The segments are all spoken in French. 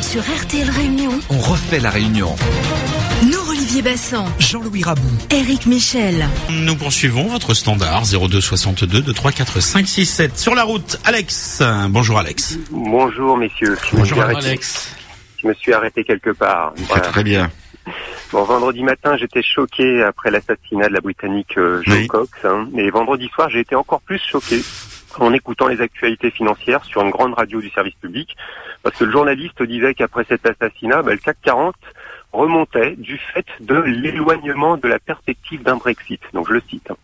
Sur RTL Réunion, On refait la réunion. nous Olivier Bassan, Jean-Louis Rabou. Eric Michel. Nous poursuivons votre standard 02 62 2 3 4 5 6 7 sur la route. Alex, bonjour Alex. Bonjour messieurs. Je suis arrêté- Je me suis arrêté quelque part. Voilà. Très bien. Bon, vendredi matin, j'étais choqué après l'assassinat de la Britannique euh, Joe Oui. Cox. hein. et vendredi soir, j'ai été encore plus choqué en écoutant les actualités financières sur une grande radio du service public, parce que le journaliste disait qu'après cet assassinat, bah, le CAC 40 remontait du fait de l'éloignement de la perspective d'un Brexit. Donc je le cite. hein.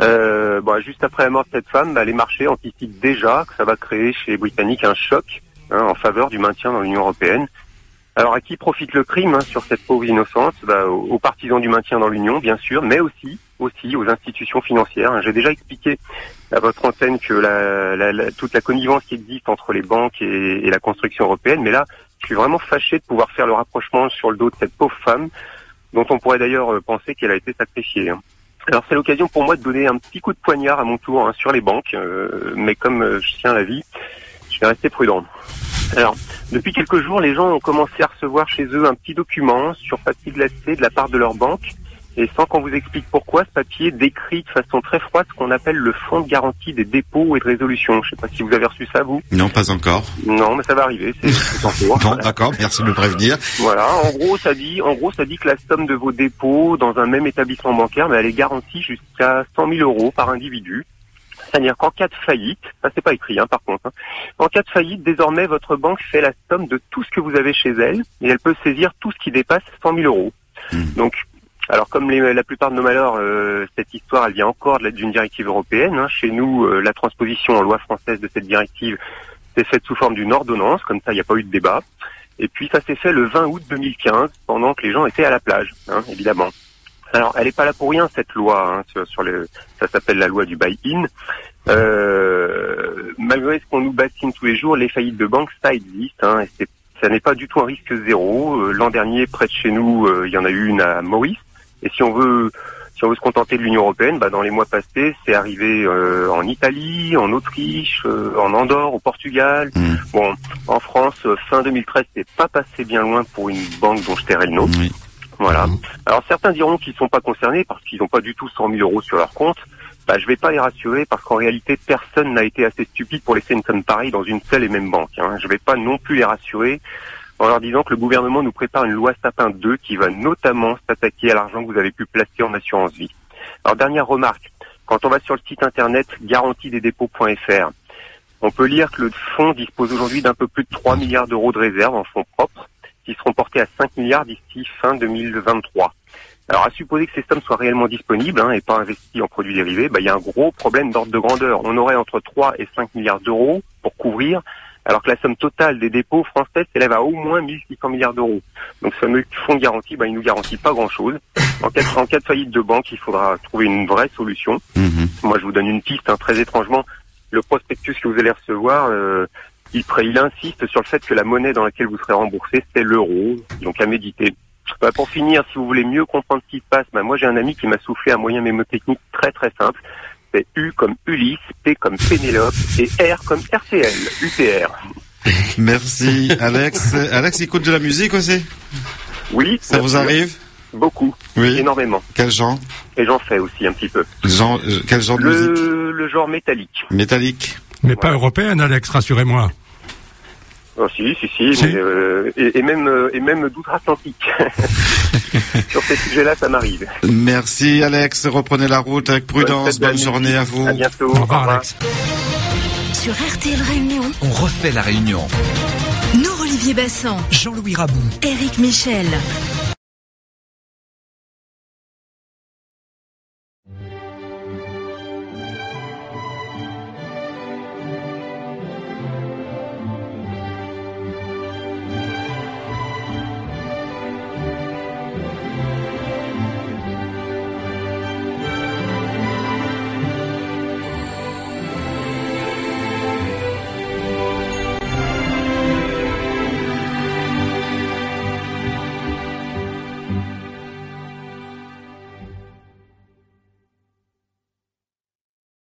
Euh, bon, juste après la mort de cette femme, bah, les marchés anticipent déjà que ça va créer chez les Britanniques un choc hein, en faveur du maintien dans l'Union européenne. Alors à qui profite le crime hein, sur cette pauvre innocence bah, aux, partisans du maintien dans l'Union, bien sûr, mais aussi aussi aux institutions financières. J'ai déjà expliqué à votre antenne que la, la- la- toute la connivence qui existe entre les banques et, la construction européenne, mais là, je suis vraiment fâché de pouvoir faire le rapprochement sur le dos de cette pauvre femme, dont on pourrait d'ailleurs euh, penser qu'elle a été sacrifiée. hein. Alors c'est l'occasion pour moi de donner un petit coup de poignard à mon tour hein, sur les banques, euh, mais comme euh, je tiens la vie, je vais rester prudent. Alors, depuis quelques jours, les gens ont commencé à recevoir chez eux un petit document sur papier glacé de la part de leur banque. Et sans qu'on vous explique pourquoi, ce papier décrit de façon très froide ce qu'on appelle le fonds de garantie des dépôts et de résolution. Je sais pas si vous avez reçu ça, vous. Non, pas encore. Non, mais ça va arriver. C'est c'est en cours. Bon, Voilà. d'accord, merci de me prévenir. Voilà, en gros, ça dit, en gros, ça dit que la somme de vos dépôts dans un même établissement bancaire, mais elle est garantie jusqu'à 100 000 euros par individu. C'est-à-dire qu'en cas de faillite, ça c'est pas écrit, hein, par contre. hein. En cas de faillite, désormais, votre banque fait la somme de tout ce que vous avez chez elle, et elle peut saisir tout ce qui dépasse 100 000 euros. Hmm. Donc, alors comme les- la plupart de nos malheurs, euh, cette histoire, elle vient encore d'une directive européenne. hein. Chez nous, euh, la transposition en loi française de cette directive s'est faite sous forme d'une ordonnance, comme ça, il n'y a pas eu de débat. Et puis ça s'est fait le 20 août 2015, pendant que les gens étaient à la plage, hein, évidemment. Alors, elle n'est pas là pour rien cette loi. Hein, sur, sur le, ça s'appelle la loi du buy-in. Euh, malgré ce qu'on nous bassine tous les jours, les faillites de banque, ça existe. Hein, et ça n'est pas du tout un risque zéro. Euh, L'an dernier, près de chez nous, euh, il y en a eu une à Maurice. Et si on veut, si on veut se contenter de l'Union européenne, bah, dans les mois passés, c'est arrivé euh, en Italie, en Autriche, euh, en Andorre, au Portugal. Mm. Bon, en France, euh, fin 2013, c'est pas passé bien loin pour une banque dont je tairai le nom. Oui. Voilà. Mhm. Alors certains diront qu'ils ne sont pas concernés parce qu'ils n'ont pas du tout 100 000 euros sur leur compte. Bah, je vais pas les rassurer parce qu'en réalité, personne n'a été assez stupide pour laisser une somme pareille dans une seule et même banque. Hein. Je vais pas non plus les rassurer en leur disant que le gouvernement nous prépare une loi Sapin 2 qui va notamment s'attaquer à l'argent que vous avez pu placer en assurance vie. Alors dernière remarque, quand on va sur le site internet garantiedesdépôts.fr, on peut lire que le fonds dispose aujourd'hui d'un peu plus de 3 milliards d'euros de réserves en fonds propres qui seront portés à 5 milliards d'ici fin 2023. Alors à supposer que ces sommes soient réellement disponibles hein, et pas investies en produits dérivés, bah, il y a un gros problème d'ordre de grandeur. On aurait entre 3 et 5 milliards d'euros pour couvrir, alors que la somme totale des dépôts français s'élève à au moins 1600 milliards d'euros. Donc ce fameux fonds de garantie, bah, il nous garantit pas grand-chose. En cas, de- en cas de faillite de banque, il faudra trouver une vraie solution. Mhm. Moi, je vous donne une piste. hein, très étrangement, le prospectus que vous allez recevoir, euh, il, pré- il insiste sur le fait que la monnaie dans laquelle vous serez remboursé, c'est l'euro. Donc à méditer. Bah, pour finir, si vous voulez mieux comprendre ce qui se passe, bah, moi j'ai un ami qui m'a soufflé un moyen mémotechnique très très simple. C'est U comme Ulysse, P comme Pénélope et R comme RTL, UTR. Merci, Alex. Alex, écoute de la musique aussi? Oui, Ça vous arrive? Beaucoup, Oui. énormément. Quel genre? Et j'en fais aussi un petit peu. Genre, euh, quel genre de musique? Le, le genre métallique. Métallique. Mais pas européenne, Alex, rassurez-moi. Oh, si, si, si, Si. mais, euh, et, et même euh, et même d'outre-Atlantique. Sur ces sujets-là, ça m'arrive. Merci, Alex. Reprenez la route avec prudence. Bonne journée à vous. À bientôt. Au revoir, Alex. Sur RTL Réunion, On refait la réunion. nous Olivier Bassan, Jean-Louis Rabou. Eric Michel.